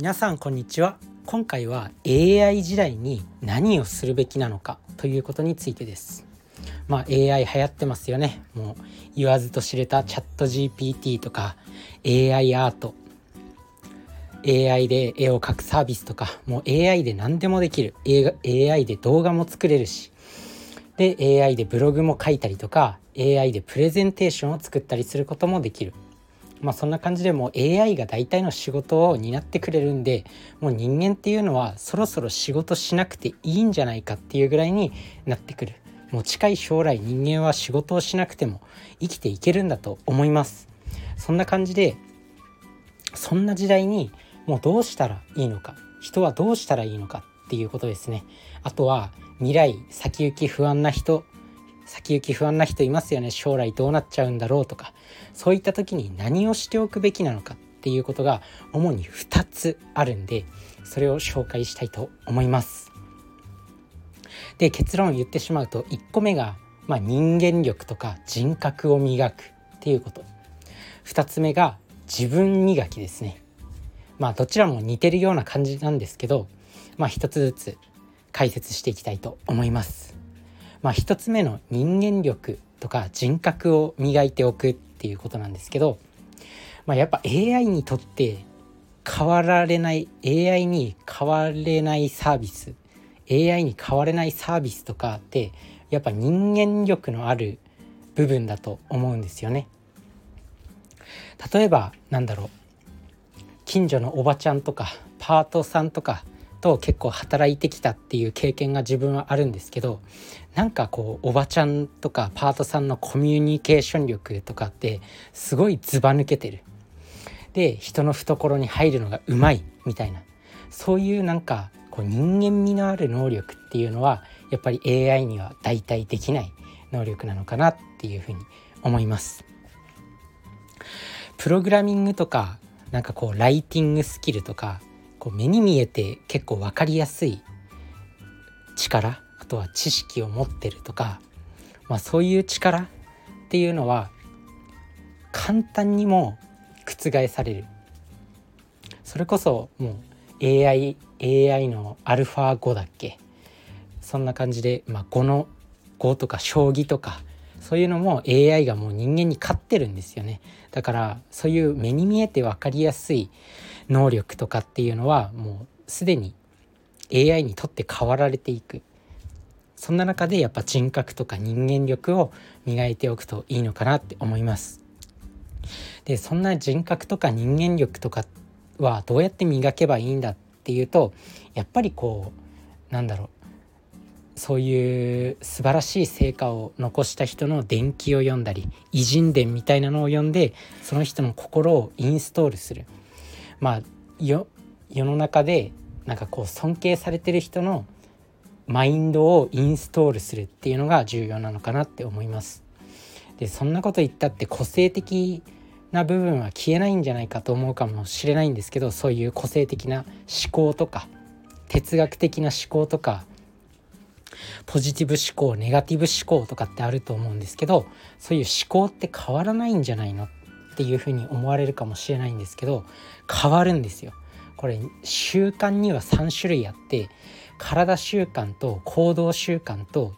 皆さんこんにちは。今回は AI 時代に何をするべきなのかということについてです。まあ AI 流行ってますよね。もう言わずと知れたチャット GPT とか AI アート。AI で絵を描くサービスとかもう AI で何でもできる。AI で動画も作れるし。で AI でブログも書いたりとか AI でプレゼンテーションを作ったりすることもできる。まあそんな感じでもう AI が大体の仕事を担ってくれるんでもう人間っていうのはそろそろ仕事しなくていいんじゃないかっていうぐらいになってくる。もう近い将来人間は仕事をしなくても生きていけるんだと思います。そんな感じでそんな時代にもうどうしたらいいのか人はどうしたらいいのかっていうことですね。あとは未来先行き不安な人先行き不安な人いますよね。将来どうなっちゃうんだろうとか。そういった時に何をしておくべきなのかっていうことが主に2つあるんでそれを紹介したいと思います。で結論を言ってしまうと1個目が、まあ、人間力とか人格を磨くっていうこと。2つ目が自分磨きですね。まあどちらも似てるような感じなんですけどまあ一つずつ解説していきたいと思います。まあ、1つ目の人間力とか人格を磨いておくっていうことなんですけど、まあ、やっぱ AI にとって変わられない AI に変われないサービス AI に変われないサービスとかってやっぱ人間力のある部分だと思うんですよね。例えばなんだろう近所のおばちゃんとかパートさんとかと結構働いてきたっていう経験が自分はあるんですけどなんかこうおばちゃんとかパートさんのコミュニケーション力とかってすごいずば抜けてる。で人の懐に入るのがうまいみたいなそういうなんかこう人間味のある能力っていうのはやっぱり AI には代替できない能力なのかなっていうふうに思います。プログラミングとかなんかこうライティングスキルとかこう目に見えて結構分かりやすい力あとは知識を持ってるとか、まあ、そういう力っていうのは簡単にも覆される。それこそもう AI, AI のアルファ5だっけ？そんな感じで、まあ、5の5とか将棋とかそういうのも AI がもう人間に勝ってるんですよね。だからそういう目に見えて分かりやすい能力とかっていうのはもうすでに AI にとって変わられていく。そんな中でやっぱ人格とか人間力を磨いておくといいのかなって思います。でそんな人格とか人間力とかはどうやって磨けばいいんだっていうとやっぱりこうなんだろう。そういう素晴らしい成果を残した人の伝記を読んだり偉人伝みたいなのを読んでその人の心をインストールするまあ世の中でなんかこう尊敬されてる人のマインドをインストールするっていうのが重要なのかなって思います。でそんなこと言ったって個性的な部分は消えないんじゃないかと思うかもしれないんですけどそういう個性的な思考とか哲学的な思考とかポジティブ思考ネガティブ思考とかってあると思うんですけどそういう思考って変わらないんじゃないのっていうふうに思われるかもしれないんですけど変わるんですよ。これ習慣には3種類あって体習慣と行動習慣と思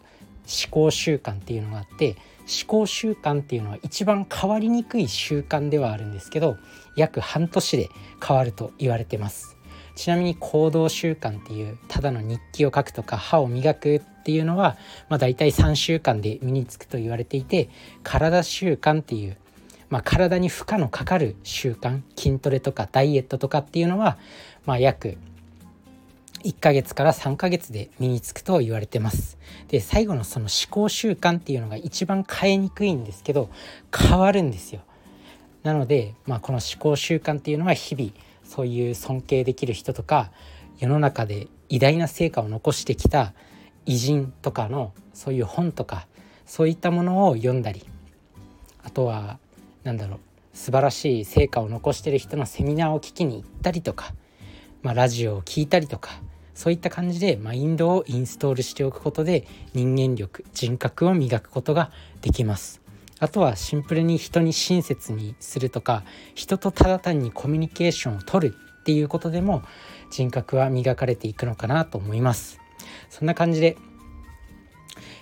考習慣っていうのがあって思考習慣っていうのは一番変わりにくい習慣ではあるんですけど約半年で変わると言われてますちなみに行動習慣っていうただの日記を書くとか歯を磨くっていうのは、まあ、大体3週間で身につくと言われていて体習慣っていうまあ、体に負荷のかかる習慣筋トレとかダイエットとかっていうのは、まあ、約1ヶ月から3ヶ月で身につくと言われてます。で最後のその思考習慣っていうのが一番変えにくいんですけど変わるんですよ。なので、まあ、この思考習慣っていうのは日々そういう尊敬できる人とか世の中で偉大な成果を残してきた偉人とかのそういう本とかそういったものを読んだりあとはなんだろう素晴らしい成果を残してる人のセミナーを聞きに行ったりとか、まあ、ラジオを聞いたりとかそういった感じでマインドをインストールしておくことで人間力人格を磨くことができます。あとはシンプルに人に親切にするとか人とただ単にコミュニケーションを取るっていうことでも人格は磨かれていくのかなと思いますそんな感じで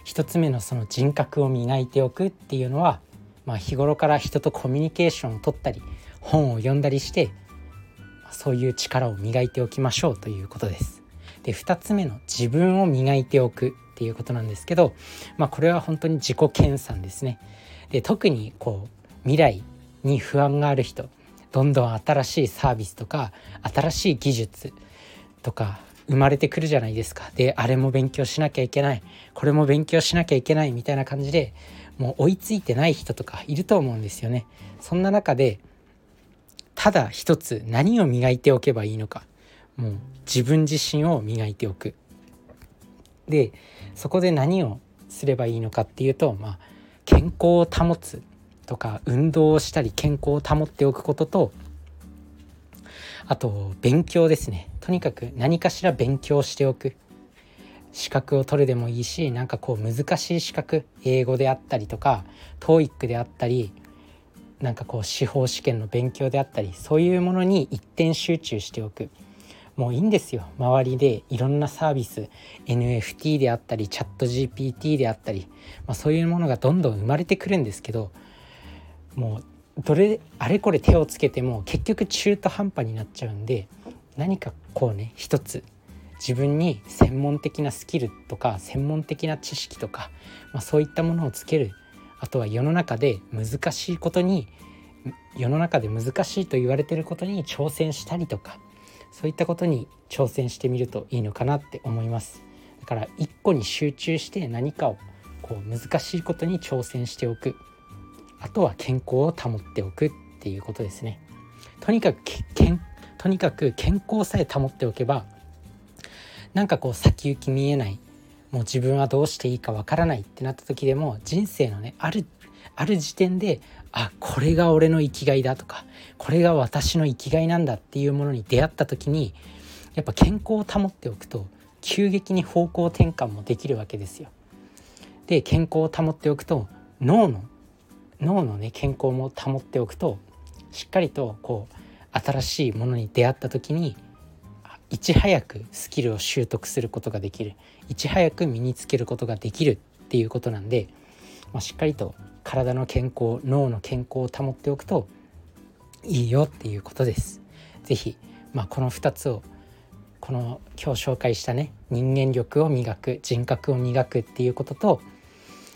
一つ目のその人格を磨いておくっていうのは、まあ、日頃から人とコミュニケーションをとったり本を読んだりしてそういう力を磨いておきましょうということです。で2つ目の自分を磨いておくっていうことなんですけど、まあ、これは本当に自己研鑽ですね。で特にこう未来に不安がある人どんどん新しいサービスとか新しい技術とか生まれてくるじゃないですか。であれも勉強しなきゃいけない。これも勉強しなきゃいけない。みたいな感じでもう追いついてない人とかいると思うんですよね。そんな中でただ一つ何を磨いておけばいいのか。もう自分自身を磨いておく。でそこで何をすればいいのかっていうとまあ健康を保つとか運動をしたり健康を保っておくこととあと勉強ですね。とにかく何かしら勉強しておく。資格を取るでもいいしなんかこう難しい資格英語であったりとか TOEIC であったりなんかこう司法試験の勉強であったりそういうものに一点集中しておく。もういいんですよ。周りでいろんなサービス NFT であったりチャット GPT であったり、まあ、そういうものがどんどん生まれてくるんですけどもうどれあれこれ手をつけても結局中途半端になっちゃうんで何かこうね一つ自分に専門的なスキルとか専門的な知識とか、まあ、そういったものをつける。あとは世の中で難しいことに世の中で難しいと言われてることに挑戦したりとかそういったことに挑戦してみるといいのかなって思います。だから一個に集中して何かをこう難しいことに挑戦しておく。あとは健康を保っておくっていうことですね。とにかくけんとにかく健康さえ保っておけばなんかこう先行き見えないもう自分はどうしていいかわからないってなった時でも人生のねあるある時点であこれが俺の生きがいだとかこれが私の生きがいなんだっていうものに出会った時にやっぱ健康を保っておくと急激に方向転換もできるわけですよ。で健康を保っておくと脳の脳のね健康も保っておくとしっかりとこう新しいものに出会った時にいち早くスキルを習得することができるいち早く身につけることができるっていうことなんで、まあ、しっかりと体の健康脳の健康を保っておくといいよっていうことです。是非、まあ、この2つをこの今日紹介したね人間力を磨く人格を磨くっていうことと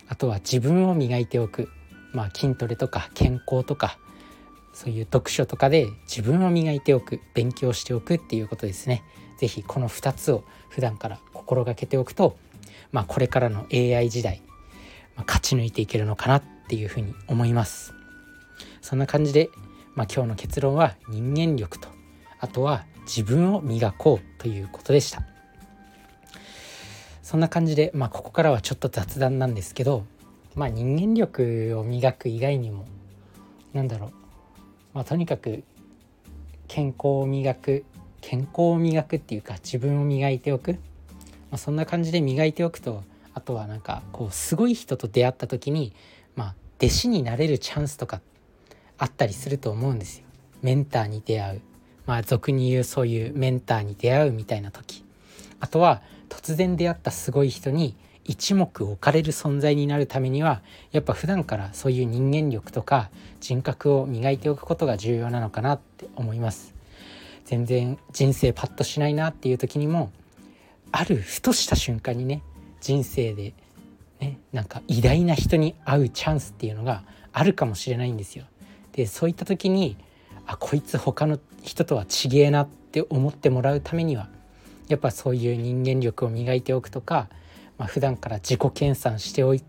あとは自分を磨いておくまあ、筋トレとか健康とかそういう読書とかで自分を磨いておく勉強しておくっていうことですね。是非この2つを普段から心がけておくと、まあ、これからの AI 時代、まあ、勝ち抜いていけるのかなってっていうふうに思います。そんな感じで、まあ、今日の結論は人間力とあとは自分を磨こうということでした。そんな感じで、まあ、ここからはちょっと雑談なんですけどまあ人間力を磨く以外にもなんだろう、まあ、とにかく健康を磨く健康を磨くっていうか自分を磨いておく、まあ、そんな感じで磨いておくとあとはなんかこうすごい人と出会った時にまあ弟子になれるチャンスとかあったりすると思うんですよ。メンターに出会う。まあ俗に言うそういうメンターに出会うみたいな時。あとは突然出会ったすごい人に一目置かれる存在になるためにはやっぱ普段からそういう人間力とか人格を磨いておくことが重要なのかなって思います。全然人生パッとしないなっていう時にもあるふとした瞬間にね人生でねなんか偉大な人に会うチャンスっていうのがあるかもしれないんですよでそういった時にあこいつ他の人とは違えなって思ってもらうためにはやっぱそういう人間力を磨いておくとかまあ、普段から自己研鑽しておい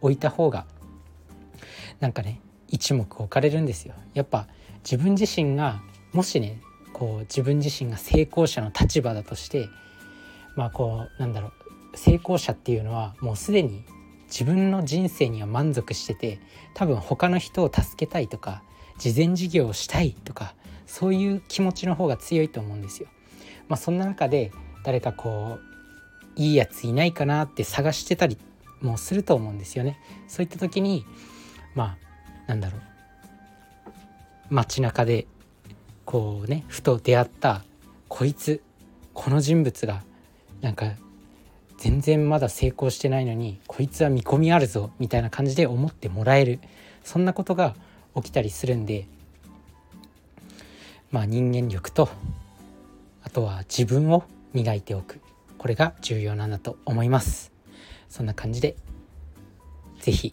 おいた方がなんかね一目置かれるんですよ。やっぱ自分自身がもしねこう自分自身が成功者の立場だとしてまあこうなんだろう成功者っていうのはもうすでに自分の人生には満足してて多分他の人を助けたいとか慈善事業をしたいとかそういう気持ちの方が強いと思うんですよ。まあ、そんな中で誰かこういいやついないかなって探してたりもすると思うんですよね。そういった時にまあなんだろう街中でこうねふと出会ったこいつこの人物がなんか全然まだ成功してないのにこいつは見込みあるぞみたいな感じで思ってもらえる。そんなことが起きたりするんでまあ人間力とあとは自分を磨いておく。これが重要なんだと思います。そんな感じで是非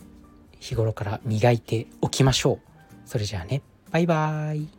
日頃から磨いておきましょう。それじゃあね。バイバーイ。